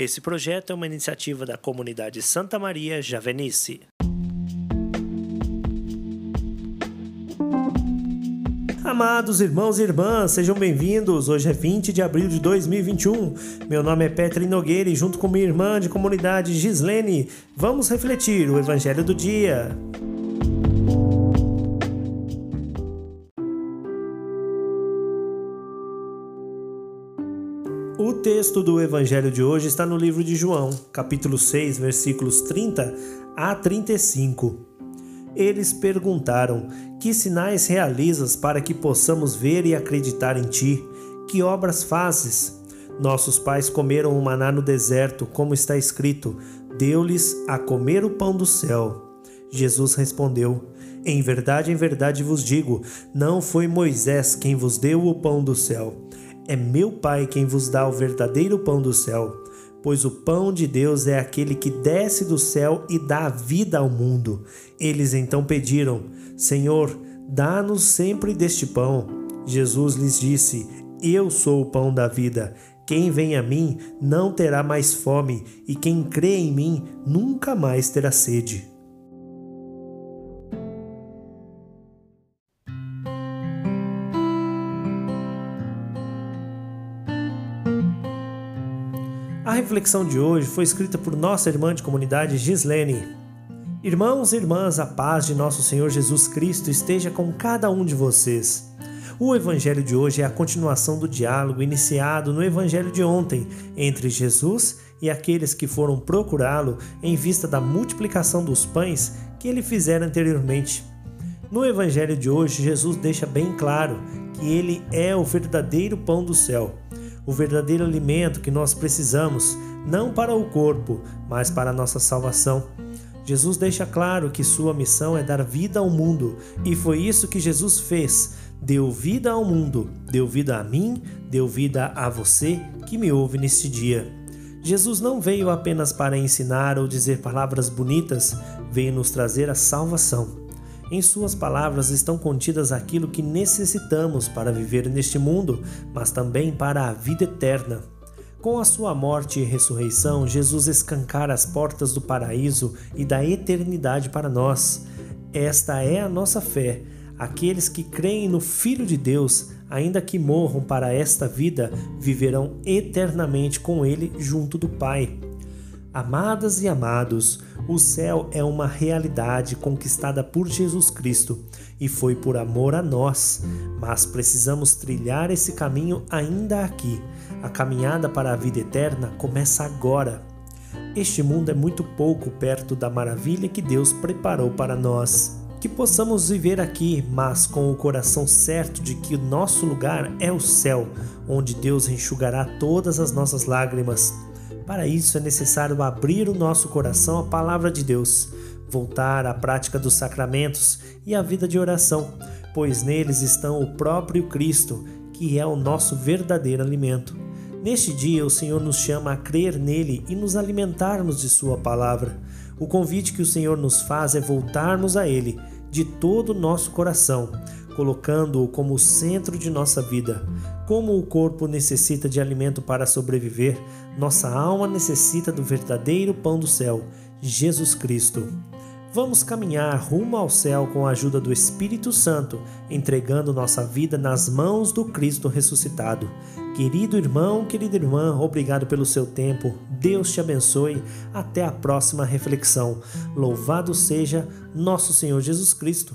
Esse projeto é uma iniciativa da comunidade Santa Maria Javenice. Amados irmãos e irmãs, sejam bem-vindos. Hoje é 20 de abril de 2021. Meu nome é Petri Nogueira e junto com minha irmã de comunidade Gislene, vamos refletir o evangelho do dia. O texto do evangelho de hoje está no livro de João, capítulo 6, versículos 30 a 35. Eles perguntaram: Que sinais realizas para que possamos ver e acreditar em ti? Que obras fazes? Nossos pais comeram o maná no deserto, como está escrito: Deu-lhes a comer o pão do céu. Jesus respondeu: Em verdade, em verdade vos digo: não foi Moisés quem vos deu o pão do céu. É meu Pai quem vos dá o verdadeiro pão do céu pois o pão de Deus é aquele que desce do céu e dá vida ao mundo. Eles então pediram: Senhor, dá-nos sempre deste pão. Jesus lhes disse: Eu sou o pão da vida. Quem vem a mim não terá mais fome, e quem crê em mim nunca mais terá sede. A reflexão de hoje foi escrita por nossa irmã de comunidade Gislene. Irmãos e irmãs, a paz de nosso Senhor Jesus Cristo esteja com cada um de vocês. O evangelho de hoje é a continuação do diálogo iniciado no evangelho de ontem entre Jesus e aqueles que foram procurá-lo em vista da multiplicação dos pães que ele fizera anteriormente. No evangelho de hoje, Jesus deixa bem claro que ele é o verdadeiro pão do céu o verdadeiro alimento que nós precisamos, não para o corpo, mas para a nossa salvação. Jesus deixa claro que sua missão é dar vida ao mundo, e foi isso que Jesus fez. Deu vida ao mundo, deu vida a mim, deu vida a você que me ouve neste dia. Jesus não veio apenas para ensinar ou dizer palavras bonitas, veio nos trazer a salvação. Em Suas palavras estão contidas aquilo que necessitamos para viver neste mundo, mas também para a vida eterna. Com a sua morte e ressurreição, Jesus escancara as portas do paraíso e da eternidade para nós. Esta é a nossa fé. Aqueles que creem no Filho de Deus, ainda que morram para esta vida, viverão eternamente com Ele junto do Pai. Amadas e amados, o céu é uma realidade conquistada por Jesus Cristo e foi por amor a nós, mas precisamos trilhar esse caminho ainda aqui. A caminhada para a vida eterna começa agora. Este mundo é muito pouco perto da maravilha que Deus preparou para nós. Que possamos viver aqui, mas com o coração certo de que o nosso lugar é o céu, onde Deus enxugará todas as nossas lágrimas para isso é necessário abrir o nosso coração à palavra de Deus, voltar à prática dos sacramentos e à vida de oração, pois neles estão o próprio Cristo, que é o nosso verdadeiro alimento. Neste dia, o Senhor nos chama a crer nele e nos alimentarmos de Sua palavra. O convite que o Senhor nos faz é voltarmos a Ele de todo o nosso coração, colocando-o como o centro de nossa vida. Como o corpo necessita de alimento para sobreviver, nossa alma necessita do verdadeiro pão do céu, Jesus Cristo. Vamos caminhar rumo ao céu com a ajuda do Espírito Santo, entregando nossa vida nas mãos do Cristo ressuscitado. Querido irmão, querida irmã, obrigado pelo seu tempo. Deus te abençoe. Até a próxima reflexão. Louvado seja nosso Senhor Jesus Cristo,